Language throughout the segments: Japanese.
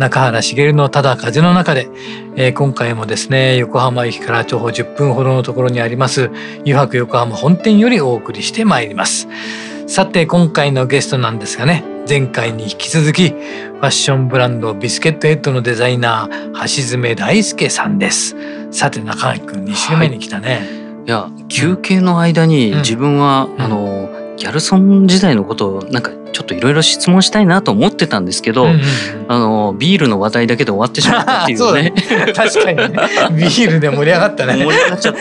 中原茂のただ風の中で、えー、今回もですね横浜駅から徒歩10分ほどのところにあります湯泊横浜本店よりお送りしてまいります。さて今回のゲストなんですがね前回に引き続きファッションブランドビスケットヘッドのデザイナー橋爪大輔さんです。さて中垣君2週目に来たね、はい、いや休憩の間に自分は、うん、あのギャルソン時代のことをなんかといろいろ質問したいなと思ってたんですけど、うんうんうん、あのビールの話題だけで終わってしまったっていうね。ね、確かに、ね、ビールで盛り上がったね。盛り上がっちゃって。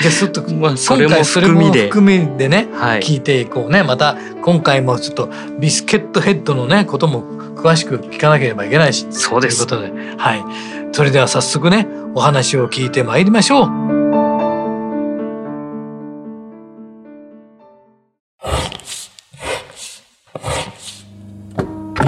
じゃあちょっと、まあ、それも含みで。含みでね、はい、聞いていこうね。また今回もちょっとビスケットヘッドのねことも詳しく聞かなければいけないし。そうです。ということで。はい。それでは早速ねお話を聞いてまいりましょう。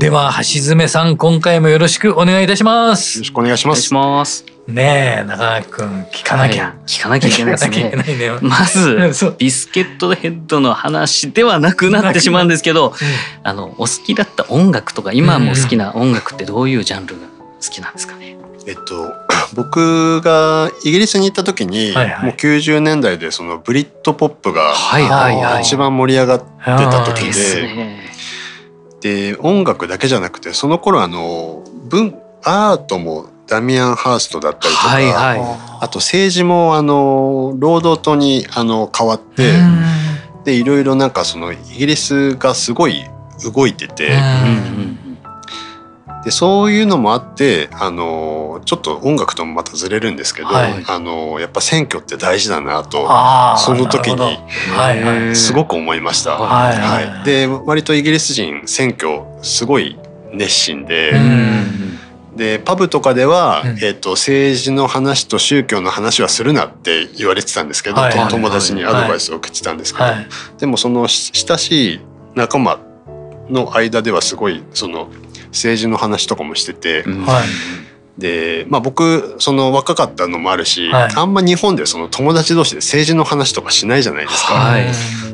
では橋爪さん今回もよろしくお願いいたします。よろしくお願いします。ますねえ中垣君聞かなきゃ、はい、聞かなきゃいけないですね。ね。まずビスケットヘッドの話ではなくなってしまうんですけど、う。ん、あのお好きだった音楽とか今も好きな音楽ってどういうジャンルが好きなんですかね、えっと、僕がイギリスに行った時に、はいはい、もう90年代でそのブリッドポップが一番盛り上がってた時で、はいで音楽だけじゃなくてその頃あの文アートもダミアン・ハーストだったりとか、はいはい、あと政治もあの労働党にあの変わってでいろいろなんかそのイギリスがすごい動いてて。でそういうのもあってあのちょっと音楽ともまたずれるんですけど、はい、あのやっぱ選挙って大事だなとその時に、はいはい、すごく思いました。はいはい、で割とイギリス人選挙すごい熱心で。でパブとかでは、えーと、政治の話と宗教の話はするなって言われてたんですけど、はい、友達にアドバイスを受けてたんですけど、はい、でもその親しい仲間の間ではすごいその政治の話とかもしてて、はい、で、まあ、僕その若かったのもあるし、はい、あんま日本でその友達同士で政治の話とかしないじゃないですか。はい、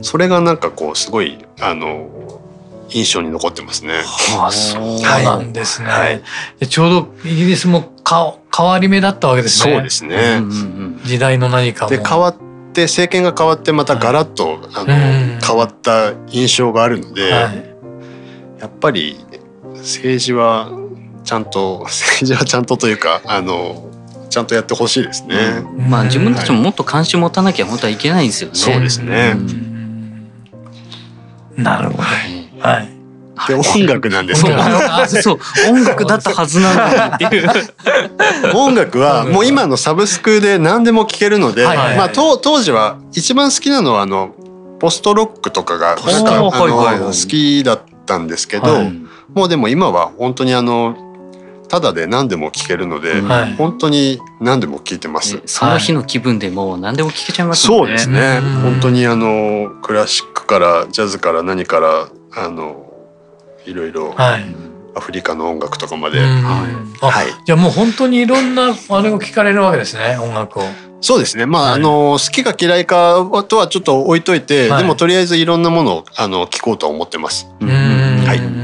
それがなんかこうすごいあの印象に残ってますね。はあ、そうなんですね。はい、ちょうどイギリスもか変わり目だったわけですね。そうですね。時代の何かで変わって政権が変わってまたガラッと、あの変わった印象があるので、やっぱり政治はちゃんと政治はちゃんとというかあのちゃんとやってほしいですね、うん、まあ自分たちももっと関心持たなきゃ本当はいけないんですよね。そうですね。なるほど。はい。で音楽なんですけどそう。音楽だったはずなのにっていう。音楽はもう今のサブスクで何でも聴けるので、はいはい、まあ当当時は一番好きなのはあのポストロックとかがなんかあの、好きだったんですけど、はい、もうでも今は本当にあのただで何でも聴けるので、はい、本当に何でも聴いてます、その日の気分でも何でも聴けちゃいますね。そうですね。本当にあのクラシックからジャズから何からあのいろいろ、はい、アフリカの音楽とかまで、はいはい。じゃあもう本当にいろんなあれを聞かれるわけですね音楽を。そうですね。まあ、はい、あの好きか嫌いかとはちょっと置いといて、はい、でもとりあえずいろんなものをあの聞こうと思ってます。はい。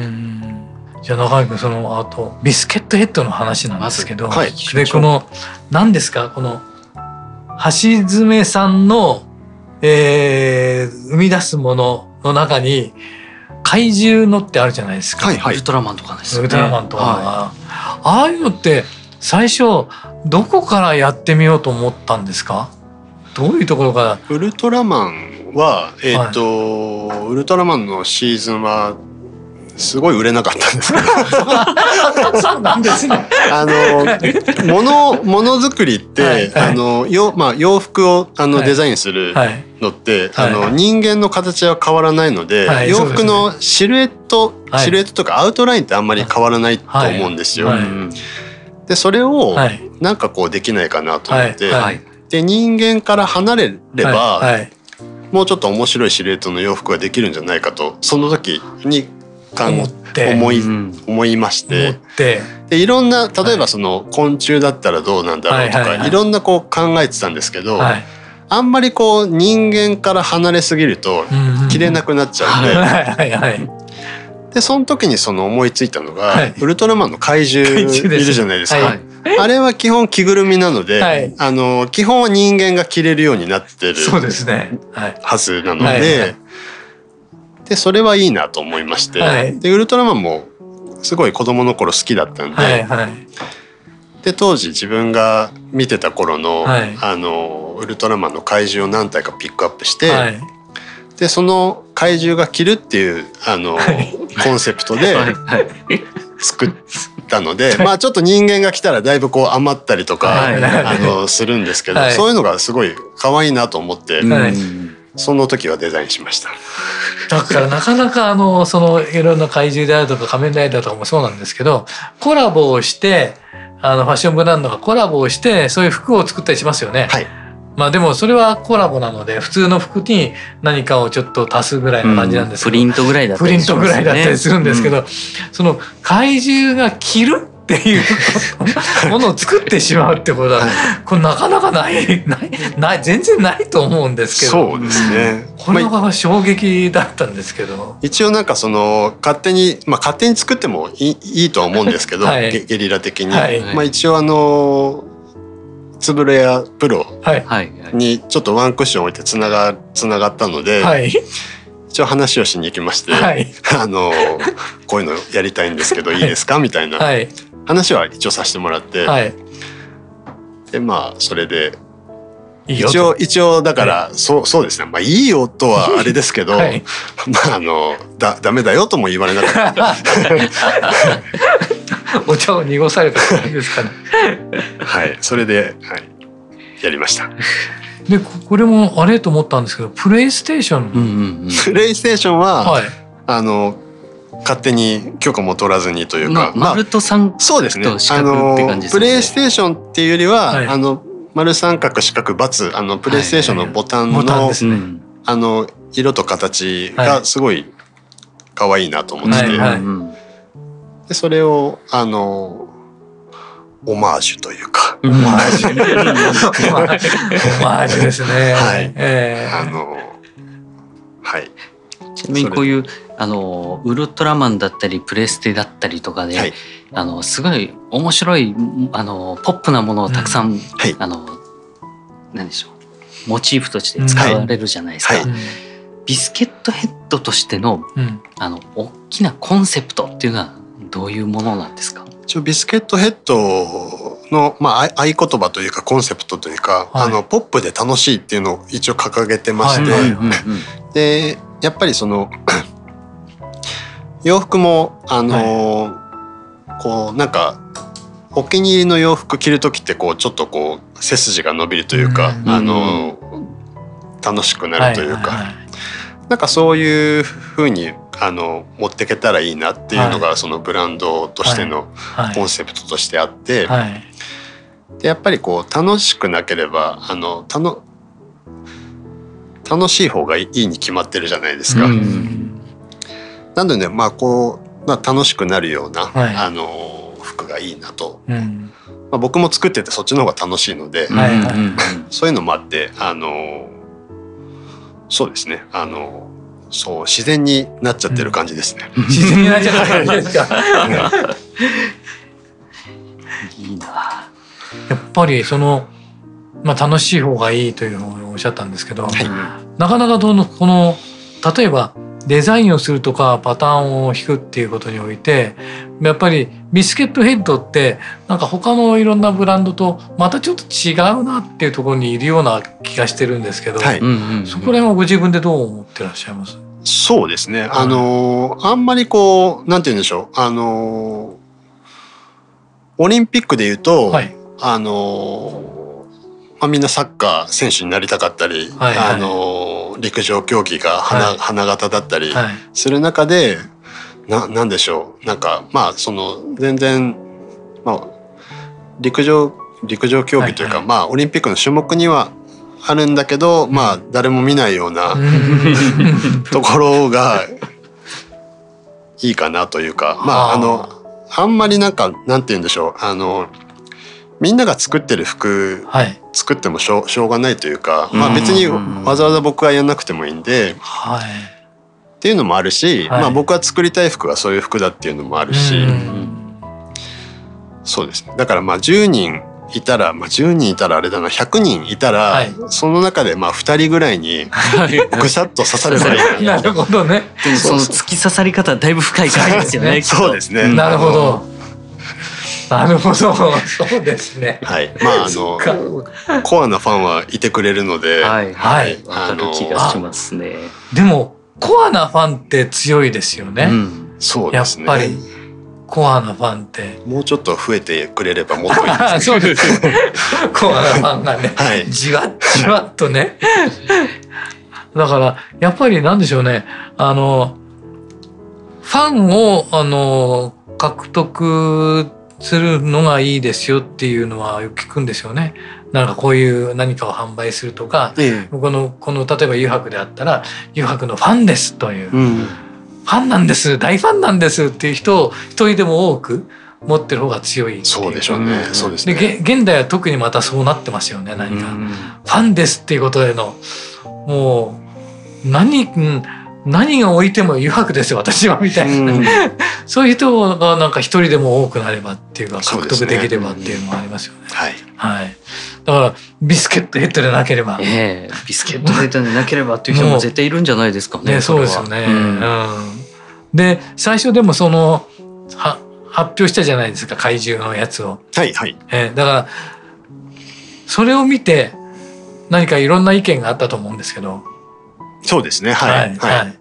じゃあ中井君そのあとビスケットヘッドの話なんですけど、はい、でこの何ですか？この橋爪さんの、えー、生み出すものの中に怪獣のってあるじゃないですか、はいはい、ウルトラマンとかですね。ウルトラマンとか、は。い、ああいうのって最初どこからやってみようと思ったんですか？どういうところかウルトラマンはえっ、ー、と、はい、ウルトラマンのシーズンはすごい売れなかったんですけど。そうなんですね。あのものものづくりって、はいはい、あのよまあ洋服をあの、はい、デザインするのって、あの人間の形は変わらないので、洋服のシルエット、シルエットとかアウトラインってあんまり変わらないと思うんですよ。でそれをなんかこうできないかなと思って、で人間から離れれば、もうちょっと面白いシルエットの洋服ができるんじゃないかとその時に思って。思い,、思いまして。でいろんな例えばその昆虫だったらどうなんだろうとか、いろんなこう考えてたんですけど、あんまりこう人間から離れすぎると着れなくなっちゃうんで。でその時にその思いついたのが、はい、ウルトラマンの怪獣いるじゃないですか。はい、あれは基本着ぐるみなので、はい、あの基本は人間が着れるようになってるそうですね、はずなので、でそれはいいなと思いまして、はい、でウルトラマンもすごい子供の頃好きだったんで、はいはい、で当時自分が見てた頃の,、あのウルトラマンの怪獣を何体かピックアップして、でその怪獣が着るっていうあの、コンセプトで作ったので、まあちょっと人間が来たらだいぶこう余ったりとか、あのするんですけど、そういうのがすごい可愛いなと思って。その時はデザインしました。だからなかなかあのそのいろんな怪獣であるとか仮面ライダーとかもそうなんですけどコラボをしてあのファッションブランドがコラボをしてそういう服を作ったりしますよね。はい。まあでもそれはコラボなので普通の服に何かをちょっと足すぐらいの感じなんですけど、うん、プリントぐらいだったり、ね、プリントぐらいだったりするんですけど、うん、その怪獣が着るっていうものを作ってしまうってことは、これなかなかない。ないない全然ないと思うんですけど。そうですね。これは衝撃だったんですけど、一応なんかその勝手に、まあ、勝手に作ってもいいいいとは思うんですけど、はい、ゲゲリラ的に、はい、まあ、一応あのつぶれやプロにちょっとワンクッション置いてつながつながったので、はい、一応話をしに行きまして、はい、あのこういうのやりたいんですけどい。いですか？みたいな話は一応させてもらって、はい、でまあそれで一応一応だから、はい、そうそうですね。まあいいよとはあれですけど、はい、まああのだダメだよとも言われなかった。お茶を濁された感じですかね。はい。それで、はい、やりました。でこれもあれと思ったんですけどプレイステーション、うんうんうん、プレイステーションは、はい、あの勝手に許可も取らずにというか、まあ、丸と三そうですね。あのプレイステーションっていうよりは、はい、あの丸三角四角×あのプレイステーションのボタンの、はいね、あの色と形がすごい可愛いなと思って。て、でそれをあのオマージュというか、オマージュ。オマージュですね。はい。えー、あのはい。ちなみにこういうあのウルトラマンだったりプレステだったりとかで、はい、あのすごい面白いあのポップなものをたくさん、うん。はい、あの何でしょうモチーフとして使われるじゃないですか。はい、ビスケットヘッドとしての、うん、あの大きなコンセプトっていうのはどういうものなんですか？一応ビスケットヘッドの、まあ、合言葉というかコンセプトというか、はい、あのポップで楽しいっていうのを一応掲げてまして、でやっぱりその洋服もあのはい、こうなんかお気に入りの洋服着る時ってこうちょっとこう背筋が伸びるというか、うん、あの楽しくなるというか、はいはい、なんかそういうふうにあの持っていけたらいいなっていうのが、はい、そのブランドとしてのコンセプトとしてあって、でやっぱりこう楽しくなければあのたの楽しい方がいいに決まってるじゃないですか。うんなのでまあこう、まあ、楽しくなるような、はい、あの服がいいなと、うん、まあ、僕も作っててそっちの方が楽しいので、はいはい、そういうのもあってあのそうですね。あのそう自然になっちゃってる感じですね。うん、自然になっちゃってる感じですか？いい。な。やっぱりそのまあ楽しい方がいいというふうにおっしゃったんですけど、はい、なかなかどのこの例えばデザインをするとかパターンを引くっていうことにおいてやっぱりビスケットヘッドってなんか他のいろんなブランドとまたちょっと違うなっていうところにいるような気がしてるんですけど、はい、そこら辺はご自分でどう思ってらっしゃいます？そうですね、あのあんまりこうなんて言うんでしょう。あのオリンピックで言うと、はい、あのまあ、みんなサッカー選手になりたかったり、はいはい、あの陸上競技が花はい、花形だったりする中で、ななんでしょう。なんかまあその全然、まあ、陸上陸上競技というか、はいはい、まあオリンピックの種目にはあるんだけど、まあ誰も見ないような ところがいいかなというか。まああのあんまりなんかなんて言うんでしょう。あのみんなが作ってる服、はい、作ってもしょしょうがないというか、まあ別にわざわざ僕はやんなくてもいいんで、はい、っていうのもあるし、はい、まあ僕は作りたい服がそういう服だっていうのもあるし、そうですね。だからまあ10人いたら、まあ、10人いたらあれだな100人いたら、はい、その中でまあ2人ぐらいにぐさっと刺さればいい なるほどね。でもその突き刺さり方はだいぶ深い感じですよね そうですね。なるほどなるほど。そうですね。はい。まああのコアなファンはいてくれるのではい、はい、あの気がしますね。でもコアなファンって強いですよね、うん、そうですね。やっぱりコアなファンって。もうちょっと増えてくれればもっといいです そうです コアなファンがね、はい、じわじわっとね。だからやっぱりなんでしょうね。あのファンをあの獲得するのがいいですよっていうのはよく聞くんですよね。なんかこういう何かを販売するとか、ええ、このこの例えば油白であったら油白のファンですという、うん、ファンなんです大ファンなんですっていう人を一人でも多く持ってる方が強いそうでしょうね。そうですね。で現代は特にまたそうなってますよね何か、ファンですっていうことでのもう何、うん何が置いても余白ですよ私はみたいな、うん、そういう人がなんか一人でも多くなればっていうか獲得できればっていうのもありますよね。ねはい、はい、だからビスケットヘッドでなければ、えー、ビスケットヘッドでなければっていう人も絶対いるんじゃないですかね。ねそうですよね。うん、うん、で最初でもそのは発表したじゃないですか怪獣のやつを。はいはい。えー、だからそれを見て何かいろんな意見があったと思うんですけど。そうですね。はい、はい、はい、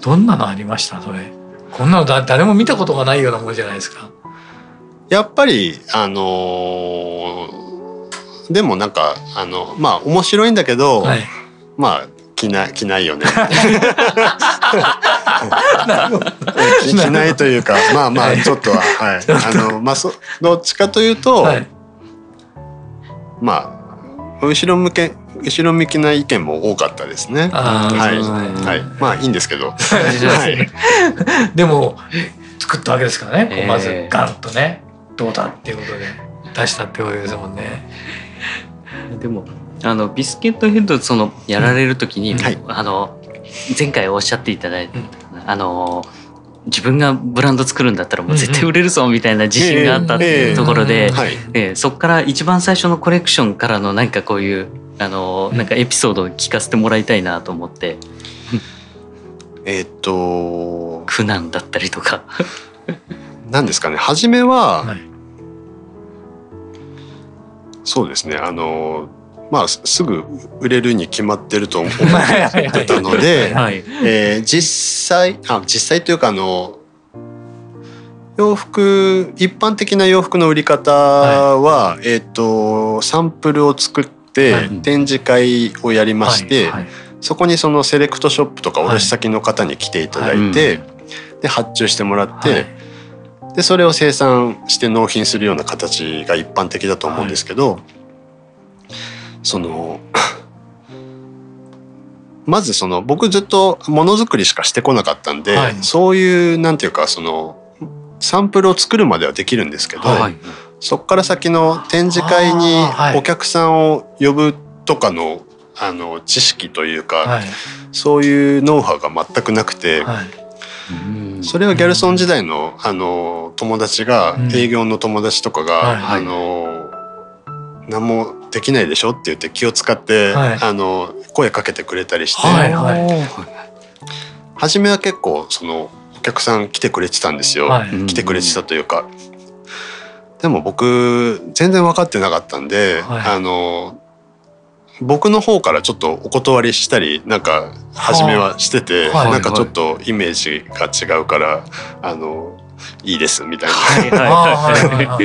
どんなのありました？それ。こんなのだ誰も見たことがないようなものじゃないですか。やっぱりあのー、でもなんかあのまあ面白いんだけど、はい、まあ着ない着ないよね。着ないというかまあまあちょっとははい。あのまあそどっちかというと、はい、まあ後ろ向け後ろ向きな意見も多かったですね。はい、はい、まあいいんですけど。はい、でも作ったわけですからね。まずガンとね、どうだっていうことで出したってことですもんね。でもあのビスケットヘッドそのやられる時に、うんはい、あの前回おっしゃっていただいた、うん、あの。自分がブランド作るんだったらもう絶対売れるぞみたいな自信があったっていうところで、えそこから一番最初のコレクションからのなんかこういうあのなんかエピソードを聞かせてもらいたいなと思って。えっと苦難だったりとか。何ですかね。初めは、はい、そうですね。あのまあすぐ売れるに決まってると思ってたので、えー、実際あ実際というかあの洋服一般的な洋服の売り方は、はい、えっ、とサンプルを作って展示会をやりまして、はい、そこにそのセレクトショップとか卸先の方に来ていただいて、で発注してもらって、でそれを生産して納品するような形が一般的だと思うんですけど。そのまずその僕ずっとものづくりしかしてこなかったんで、はい、そういうなんていうかそのサンプルを作るまではできるんですけど、はい、そこから先の展示会にお客さんを呼ぶとかのあの知識というか、はい、そういうノウハウが全くなくて、それはギャルソン時代のあの友達が、営業の友達とかが、あの何もできないでしょって言って気を使って、はい、あの声かけてくれたりして、はいはい、初めは結構そのお客さん来てくれてたんですよ、はい、来てくれてたというか。でも僕全然分かってなかったんで、はい、あの僕の方からちょっとお断りしたりなんか初めはしてて、はなんかちょっとイメージが違うからあのいいですみたいな。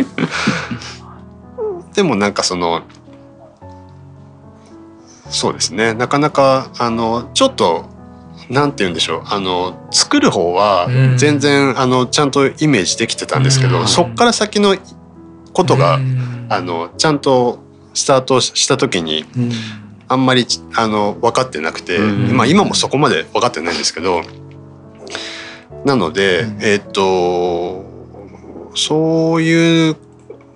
でもなんかそのそうですね。なかなかあのちょっとなんて言うんでしょう。あの作る方は全然、うん、あのちゃんとイメージできてたんですけど、うん、そっから先のことが、うん、あのちゃんとスタートした時に、あんまりあの分かってなくて、まあ、今もそこまで分かってないんですけどなので、えっ、とそういう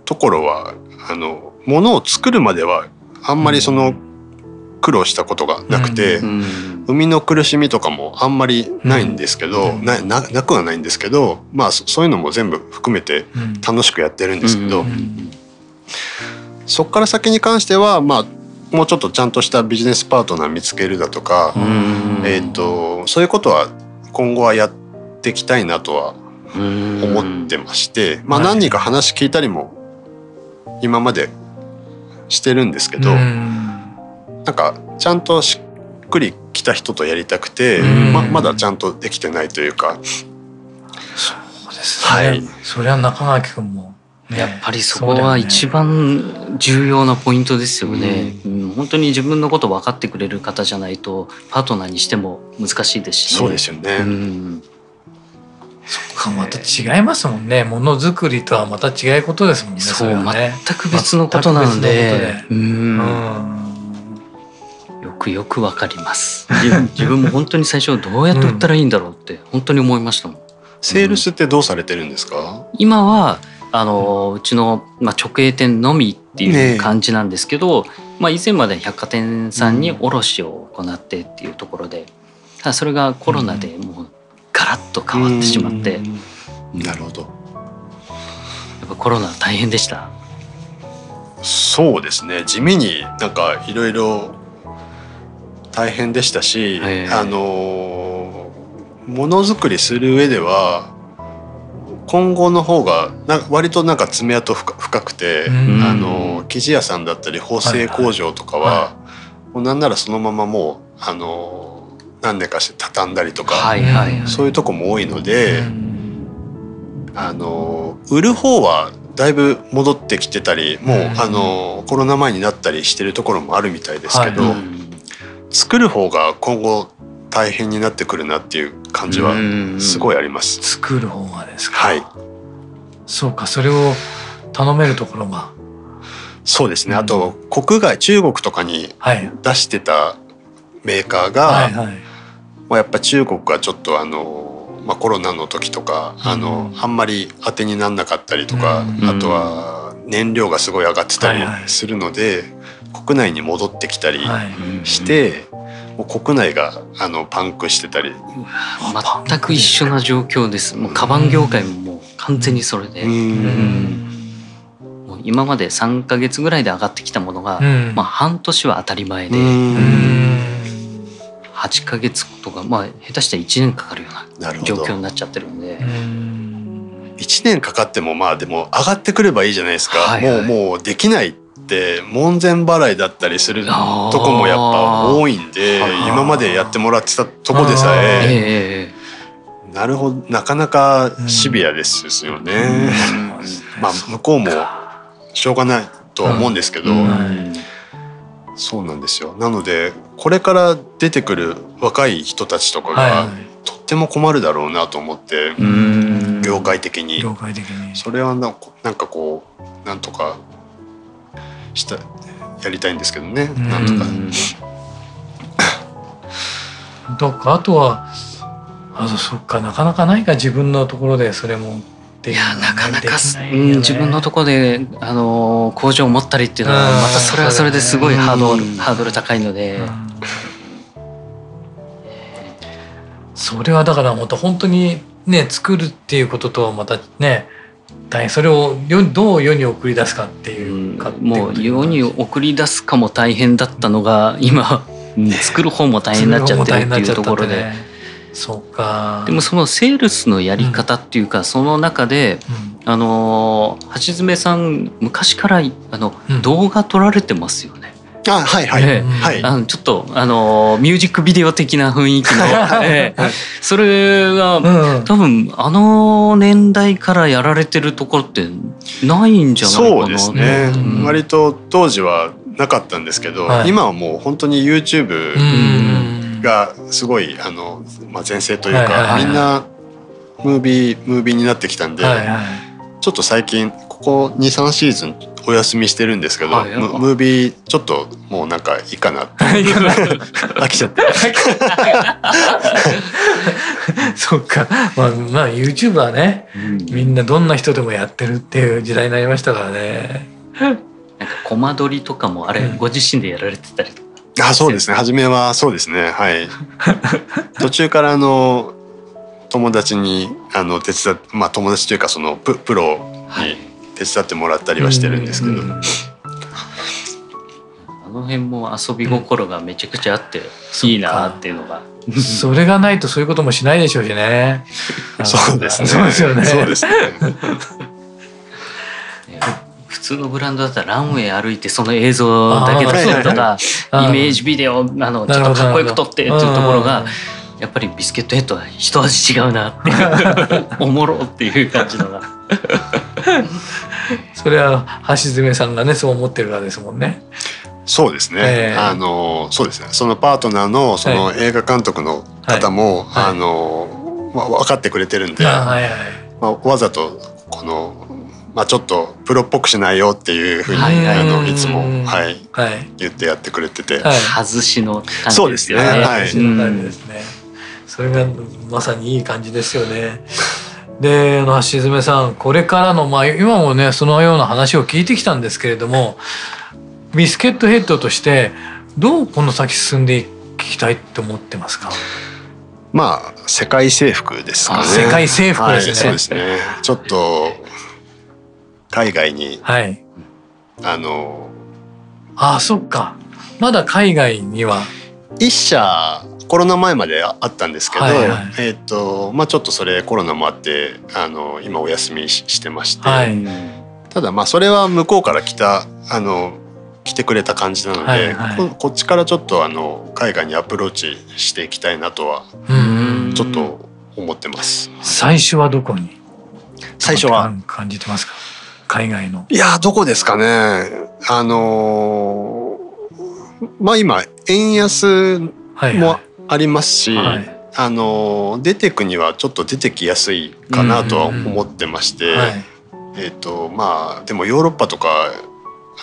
ところはあのものを作るまではあんまりその苦労したことがなくて、生みの苦しみとかもあんまりないんですけど、なななくはないんですけどまあそういうのも全部含めて楽しくやってるんですけど。そこから先に関してはまあもうちょっとちゃんとしたビジネスパートナー見つけるだとか、えーと、そういうことは今後はやっていきたいなとは思ってまして、まあ、何人か話聞いたりも今までしてるんですけど、なんかちゃんとしっくりきた人とやりたくて、ままだちゃんとできてないというか。そうですね、はい、それは中垣君もね、やっぱりそこは一番重要なポイントですよね、うん、本当に自分のこと分かってくれる方じゃないとパートナーにしても難しいですし、ね、そうですよね、うん、また違いますもんね。ものづくりとはまた違うことですもんねそう、ね、全く別のことなので。うん、よくよくわかります。自分も本当に最初どうやって売ったらいいんだろうって本当に思いましたもん、セールスってどうされてるんですか、今はあのうちの、まあ、直営店のみっていう感じなんですけど、ね、まあ、以前まで百貨店さんに卸を行ってっていうところで、ただそれがコロナでもうガラッと変わってしまって、なるほど。やっぱコロナ大変でした？そうですね。地味になんかいろいろ大変でしたし、あのものづくりする上では今後の方がな割となんか爪痕深くて、あの生地屋さんだったり縫製工場とかは、はいはい、もうなんならそのままもうあの何年かして畳んだりとか、はいはいはい、そういうとこも多いので、あの売る方はだいぶ戻ってきてたりもう、あのコロナ前になったりしてるところもあるみたいですけど、はい、作る方が今後大変になってくるなっていう感じはすごいあります。作る方がですか？はい。そうか、それを頼めるところが。そうですね。あと国外中国とかに出してたメーカーが、はいはい、まあやっぱ中国はちょっとあのまあコロナの時とか、あのあんまり当てになんなかったりとか、あとは燃料がすごい上がってたりするので、国内に戻ってきたりして。もう国内があのパンクしてたり。全く一緒な状況です。もうカバン業界ももう完全にそれで、今まで3か月ぐらいで上がってきたものが、まあ、半年は当たり前で、8か月とか、まあ、下手したら1年かかるような状況になっちゃってるんで。1年かかってもまあでも上がってくればいいじゃないですか、はいはい、もうもうできないって門前払いだったりするとこもやっぱ多いんで今までやってもらってたとこでさえ。なるほど。なかなかシビアですよね。まあ向こうもしょうがないとは思うんですけど、そうなんですよ。なのでこれから出てくる若い人たちとかが、とっても困るだろうなと思って業界的に。それはなんかこうなんとかしたやりたいんですけどね、うん、なんとか。どっかあとはあそっかなかなかないか自分のところでそれもいやなかなか、ね、うん、自分のところであの工場を持ったりっていうのはまたそれはそれですごいハードル、ハードル高いので。それはだからまた本当にね作るっていうこととはまたね大変。それをどう世に送り出すかっていうか、うん、もう世に送り出すかも大変だったのが今作る方も大変になっちゃってるっていうところで。そうか。でもそのセールスのやり方っていうか、うん、その中で、うん、あの橋爪さん昔からあの、うん、動画撮られてますよね。あはいはい、えー、はい、あのちょっとあのミュージックビデオ的な雰囲気の、えー、それが、うん、多分あの年代からやられてるところってないんじゃないかな。そうですね、うん、割と当時はなかったんですけど、はい、今はもう本当に YouTube がすごいあの、まあ、全盛というか、みんなムービームービーになってきたんで、ちょっと最近ここ23シーズンお休みしてるんですけど、はい、ムービーちょっともうなんかいいかなって。飽きちゃって。そっか。まあ、まあ、YouTube はね、うん、みんなどんな人でもやってるっていう時代になりましたからねなんかコマ撮りとかもあれ、ご自身でやられてたりとかあそうですね初めはそうですねはい 途中からあの友達にあの手伝まあ友達というかそのププロに手伝ってもらったりはしてるんですけど、あの辺も遊び心がめちゃくちゃあっていいなっていうのが。それがないとそういうこともしないでしょうしね。そうですね。そうですよね。そうですね。普通のブランドだったらランウェイ歩いてその映像だけ撮るとかイメージビデオあのちょっとかっこよく撮ってっていうところがやっぱりビスケットヘッドは一味違うなっていう おもろっていう感じのが。それは橋爪さんがねそう思ってるからですもんね。そうですね、えー、あのそうですね。そのパートナーのその映画監督の方も、はい。はい、あの、まあ、分かってくれてるんで、はいはい、まあ、わざとこのまあ、ちょっとプロっぽくしないよっていうふうに、はい、あのいつも、はい、はい、言ってやってくれてて、はい、外しの感じですよね。はい、外しの感じですね。それがまさにいい感じですよね。であの橋爪さんこれからの、まあ、今もねそのような話を聞いてきたんですけれどもビスケットヘッドとしてどうこの先進んでいきたいと思ってますか？まあ世界征服ですかね。世界征服ですね。はい、そうですね。ちょっと海外に、はい、あのああそっか。まだ海外には。一社コロナ前まであったんですけど、はいはい、えっ、ー、とまあちょっとそれコロナもあってあの今お休みしてまして、はい、ただまあそれは向こうから来たあの来てくれた感じなので、はいはい、ここっちからちょっとあの海外にアプローチしていきたいなとはちょっと思ってます。最初はどこに？最初は感じてますか？海外の。いやどこですかね。あのまあ今円安もありますし、はい。はい、あの出てくにはちょっと出てきやすいかなとは思ってまして、えっ、とまあでもヨーロッパとか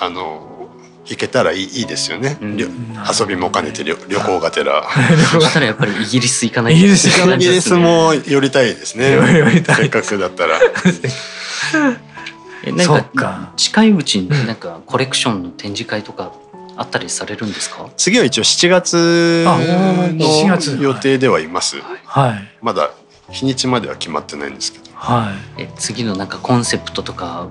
あの行けたらいいですよね、うん、遊びも兼ねて旅旅行がてら。そしたらやっぱりイギリス行かないイギリス行かない、イギリスも寄りたいですね。せっかくだったら えなんか近いうちになんかコレクションの展示会とかあったりされるんですか？次は一応7月の予定ではいます、はい、まだ日にちまでは決まってないんですけど、はい、え次のなんかコンセプトとか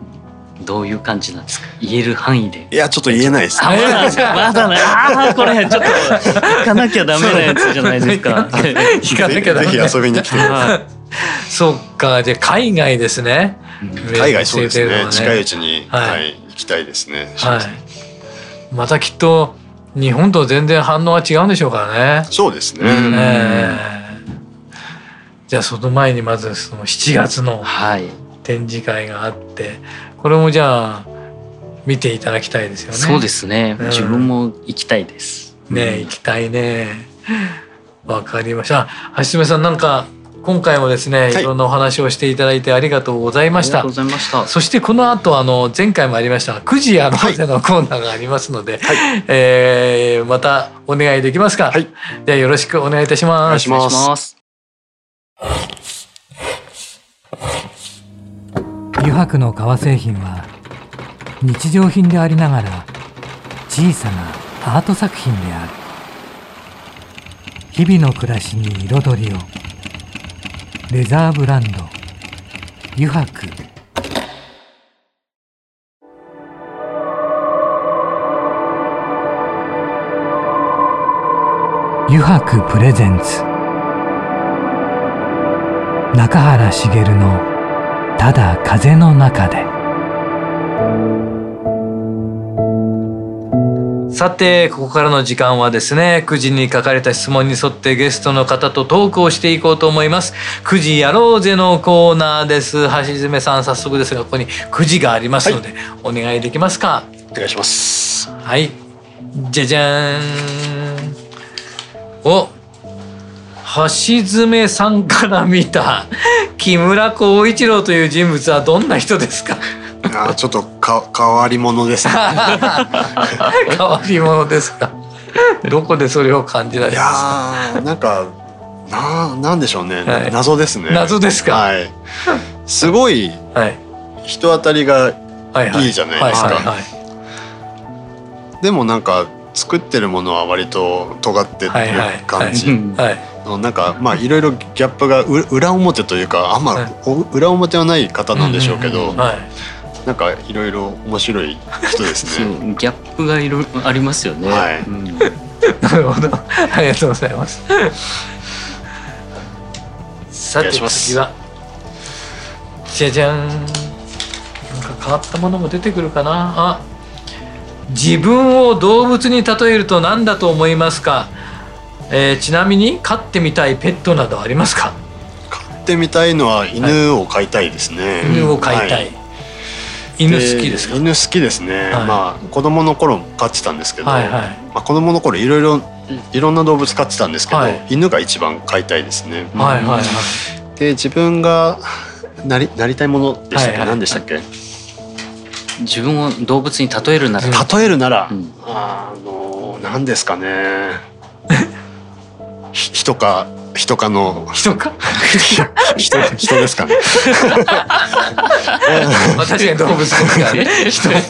どういう感じなんですか？言える範囲で。いやちょっと言えないです、ね、まだね あこれちょっと。行かなきゃダメなやつじゃないですか。行かなきゃダメ。ぜひ遊びに来てください そっかじゃ海外ですね、海外そうですね近いうちに、はい、はい、行きたいですね、はいまたきっと日本と全然反応は違うんでしょうからね。そうですね。えー、じゃあその前にまずその7月の展示会があって、これもじゃあ見ていただきたいですよね。そうですね。うん、自分も行きたいです。ね、行きたいね。わかりました。橋爪さんなんか今回もですね、い、ろんなお話をしていただいてありがとうございました。ございましたそしてこの後あの前回もありました9時あの、はい、のコーナーがありますので、はい、えー、またお願いできますか？はい、ではよろしくお願いいたします。お願いします。油白の革製品は日常品でありながら小さなアート作品である日々の暮らしに彩りをレザーブランド。油白油白プレゼンツ。中原茂のただ風の中で。さてここからの時間はですね9時に書かれた質問に沿ってゲストの方とトークをしていこうと思います。9時やろうぜのコーナーです。橋爪さん早速ですがここに9時がありますので、はい、お願いできますか？お願いします。はい。じゃじゃーん。お。橋爪さんから見た木村光一郎という人物はどんな人ですか？あちょっとか変わり者です、ね、変わり者ですか？どこでそれを感じられますか？なんかななんでしょうね、はい、謎ですね。謎ですか、はい、すごい人当たりがいい。じゃないですか。でもなんか作ってるものは割と尖ってる感じ、なんかまあいろいろギャップが裏表というかあんま裏表はない方なんでしょうけど、なんかいろいろ面白い人ですね。ギャップがいろありますよね。はい。うん、なるほど。ありがとうございます。さて次はじゃじゃん。なんか変わったものも出てくるかな。あ。自分を動物に例えると何だと思いますか、えー、ちなみに飼ってみたいペットなどありますか？飼ってみたいのは犬を飼いたいですね、はい、犬を飼いたい、はい、犬好きですか？犬好きですね、はい、まあ子供の頃も飼ってたんですけど、はいはい、まあ、子供の頃いろいろいろんな動物飼ってたんですけど、はい、犬が一番飼いたいですね、はいはいはい、で自分がなりなりたいものでしたっけ、はいはい、何でしたっけ？自分を動物に例えるなら。例えるなら、うん、あの何ですかね 人か人かの。人か？人人ですかね。まあ確かに動物ですからね。人。もね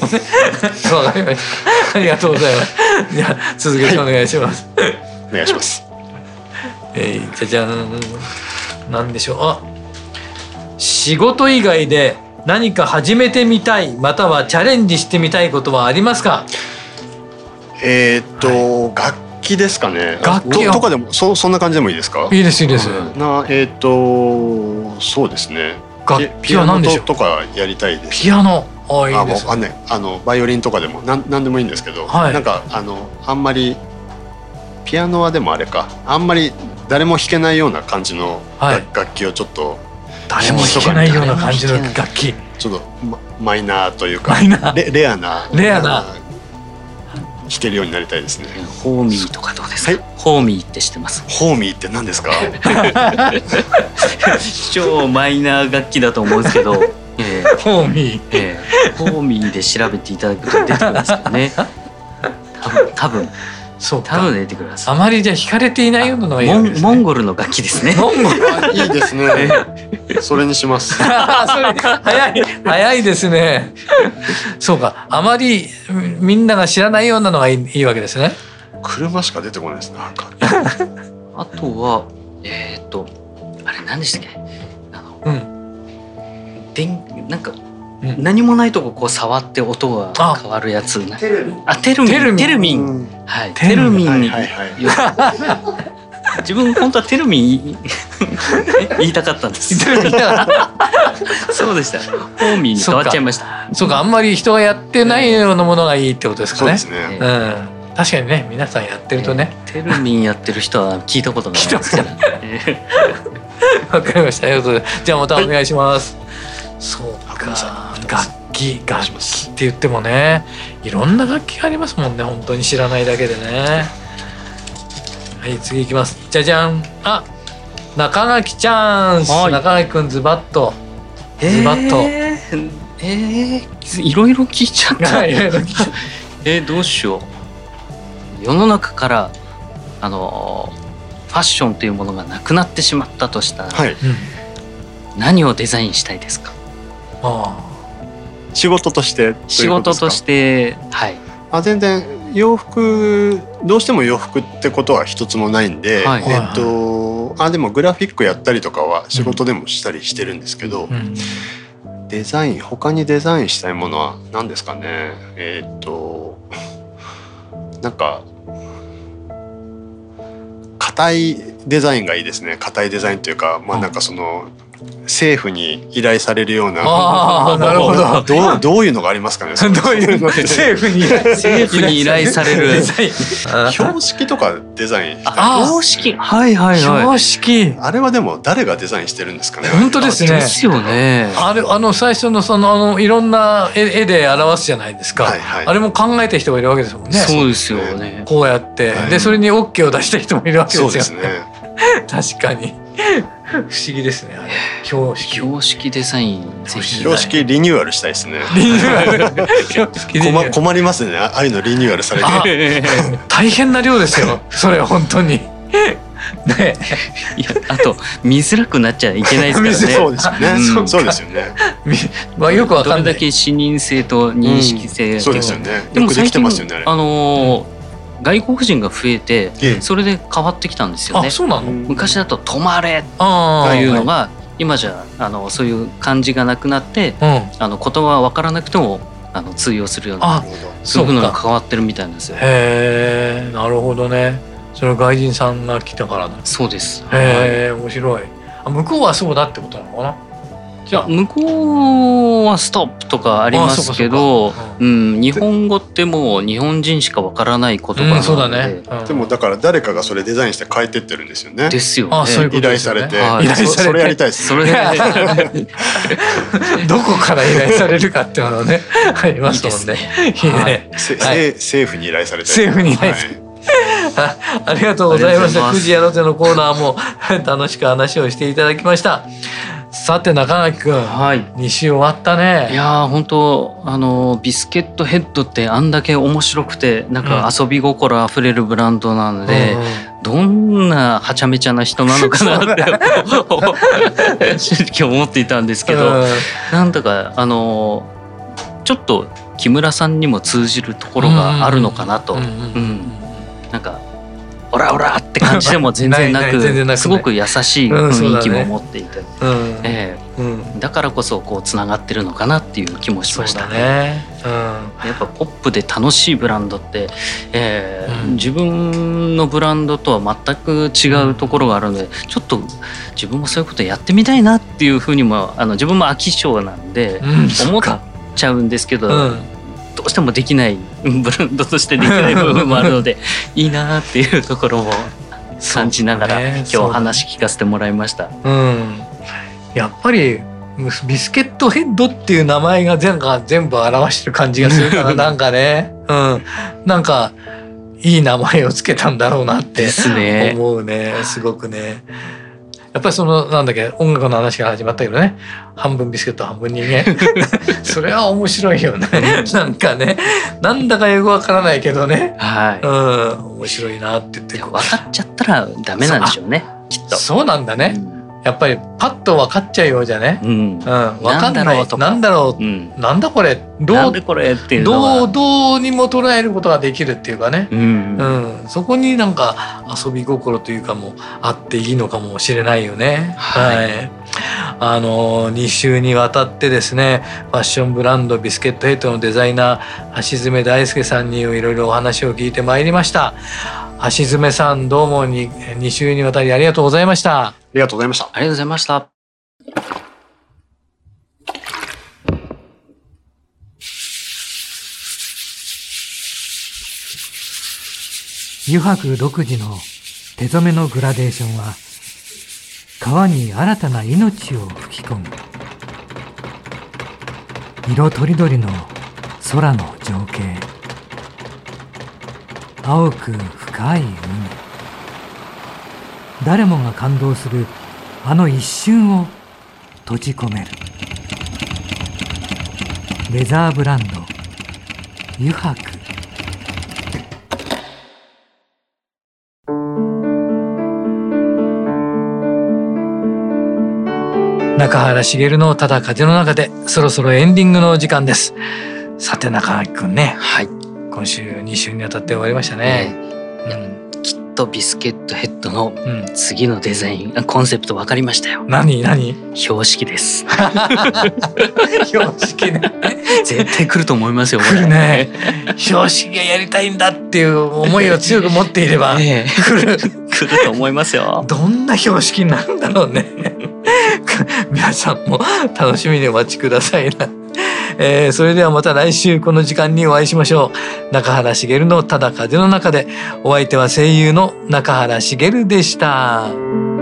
わかりましたありがとうございます。じゃあ続けてお願いします。お願いします。えー、じゃじゃん。なんでしょう。あ仕事以外で何か始めてみたいまたはチャレンジしてみたいことはありますか？えー、っと、はい、楽器ですかね。楽器とかでもそそんな感じでもいいですか？いいですいいです、なえー、っとそうですね。楽器は何でしょう？とかやりたいです。ピアノ？あいいです。あねあのバイオリンとかでもなんなんでもいいんですけど、はい、なんかあのあんまりピアノはでもあれか。あんまり誰も弾けないような感じの、はい、楽器をちょっと誰も弾けないような感じの楽器。ちょっとマイナーというかレレアなレアな弾けるようになりたいですね。ホーミーとかどうですか、はい、ホーミーって知ってます？ホーミーって何ですか？超マイナー楽器だと思うんですけど、えー、ホーミー、えー、ホーミーで調べていただくと出てくるんですよね。多分多分そう多分出てくるあまりじゃ惹かれていないようなのがいい、ね、モンゴルの楽器ですね。モンゴルいいですね。それにします。それ早い早いですね。そうかあまりみんなが知らないようなのがいいいいわけですね。車しか出てこないですね。あとはえっ、ー、とあれ何でしたっけ？あの、うん、でんなんか何もないとここう触って音が変わるやつテルミン。あテルミン。テルミン。はい。テルミン。に自分本当はテルミン 言いたかったんです。そうでした。ホーミーに変わっちゃいました。そうか。あんまり人がやってないようなものがいいってことですかね、ね、うん。確かにね皆さんやってるとね、テルミンやってる人は聞いたことないですけどわかりました。ありがとうございます。じゃあまたお願いします、そうか楽器楽器って言ってもねいろんな楽器がありますもんね本当に知らないだけでね。はい次いきます。じゃじゃん。あ中垣チャンス、はい、中垣くんズバッとズバッとえー、えー、いろいろ聞いちゃった。えー、どうしよう。世の中からあのファッションというものがなくなってしまったとしたら、はい、何をデザインしたいですか？ああ仕事として仕事としてはい。あ全然洋服どうしても洋服ってことは一つもないんで、はい、えっとあでもグラフィックやったりとかは仕事でもしたりしてるんですけど、うん、デザイン他にデザインしたいものは何ですかね？えっと なんか硬いデザインがいいですね。硬いデザインというかまあなんかその政府に依頼されるような。あ なるほど。どうどういうのがありますかねどういうの政府に政府に依頼される。標識とかデザイン標識。はいはいはい。標識。あれはでも誰がデザインしてるんですかね本当ですね。ですよね。あれあの最初のそのあのいろんな絵で表すじゃないですか、はいはい、あれも考えた人がいるわけですもんね。そうですよね。こうやって、はい、でそれに OK を出した人もいるわけですよ。ね。確かに不思議ですねあれ。標識標識デザイン標識リニューアルしたいですね。リニューアル。困りますね。ああいうのリニューアルされて。大変な量ですよ。それは本当に。ね、いやあと見づらくなっちゃいけないですからね。そうですよね。うん、そうですよね。まあよくわかんない。どれだけ視認性と認識性、うん、そうですよね。よくできてますよね。あのー外国人が増えて、それで変わってきたんですよね。そうなの？昔だと「止まれ」というのが、今じゃあのそういう漢字がなくなって、あの言葉は分からなくてもあの通用するようなそういうのが変わってるみたいなんですよ。へえなるほどね。それは外人さんが来たからだ。そうです。へえ面白い。あ向こうはそうだってことなのかな？じゃあ向こうはストップとかありますけど、うん、日本語ってもう日本人しかわからない言葉なので、うん、そうだね、うん、でもだから誰かがそれデザインして変えてってるんですよね。ですよ、ね、あそういうこと、ね、依頼されて、はい、依頼されて。それやりたいです、そ れどこから依頼されるかっていうのね ありますもんね。いいね、はい、政府に依頼されて政府に依頼されて、はい。ありがとうございました。9時やろうぜのコーナーも楽しく話をしていただきました。さて中垣君、はい、2週終わったね。いや本当あのビスケットヘッドってあんだけ面白くてなんか遊び心あふれるブランドなので、うん、どんなはちゃめちゃな人なのかなって正直思っていたんですけど、うん、なんだかあのちょっと木村さんにも通じるところがあるのかなと。うん、うん、なんかオラオラって感じでも全然なく すごく優しい雰囲気も持っていて、うん。えー、だからこそこうつながってるのかなっていう気もしましたね。うん、やっぱポップで楽しいブランドって、えー、うん、自分のブランドとは全く違うところがあるのでちょっと自分もそういうことやってみたいなっていうふうにもあの自分も飽き性なんで、思っちゃうんですけど。どうしてもできない ブランドとしてできない部分もあるので いいなっていうところも感じながら、ね、今日話聞かせてもらいました。うん、やっぱりビスケットヘッドっていう名前が全が全部表してる感じがするから なんかね、うん、なんかいい名前をつけたんだろうなって思うねすごくね。やっぱりそのなんだっけ音楽の話が始まったけどね。半分ビスケット半分人間。それは面白いよね。なんかねなんだかよくわからないけどね、はい、うん。面白いなって言って。分かっちゃったらダメなんでしょうねきっと。そうなんだね、うんやっぱりパッと分かっちゃうようじゃね、うん、うん、分か。んない。なんだろう、うん、なんだこれ？どう？これどうどうにも捉えることができるっていうかね、うん、うん、そこになんか遊び心というかもあっていいのかもしれないよね。はい、はい、あの2週にわたってですねファッションブランドビスケットヘッドのデザイナー橋爪大輔さんにいろいろお話を聞いてまいりました。橋爪さんどうもに2週にわたりありがとうございました。ありがとうございました。ありがとうございました。油白独自の手染めのグラデーションは川に新たな命を吹き込む色とりどりの空の情景青く深い海誰もが感動するあの一瞬を閉じ込める。レザーブランド油白中原茂のただ風の中でそろそろエンディングの時間です。さて中原くんね。はい。今週2週にわたって終わりましたね、えー、うん、とビスケットヘッドの次のデザイン、うん、コンセプト分かりましたよ。何何？標識です。標識ね。絶対来ると思いますよ来るね。標識がやりたいんだっていう思いを強く持っていれば、えー、来る。来ると思いますよ。どんな標識なんだろうね。皆さんも楽しみにお待ちくださいな。えー、それではまた来週この時間にお会いしましょう。中原茂のただ風の中でお相手は声優の中原茂でした。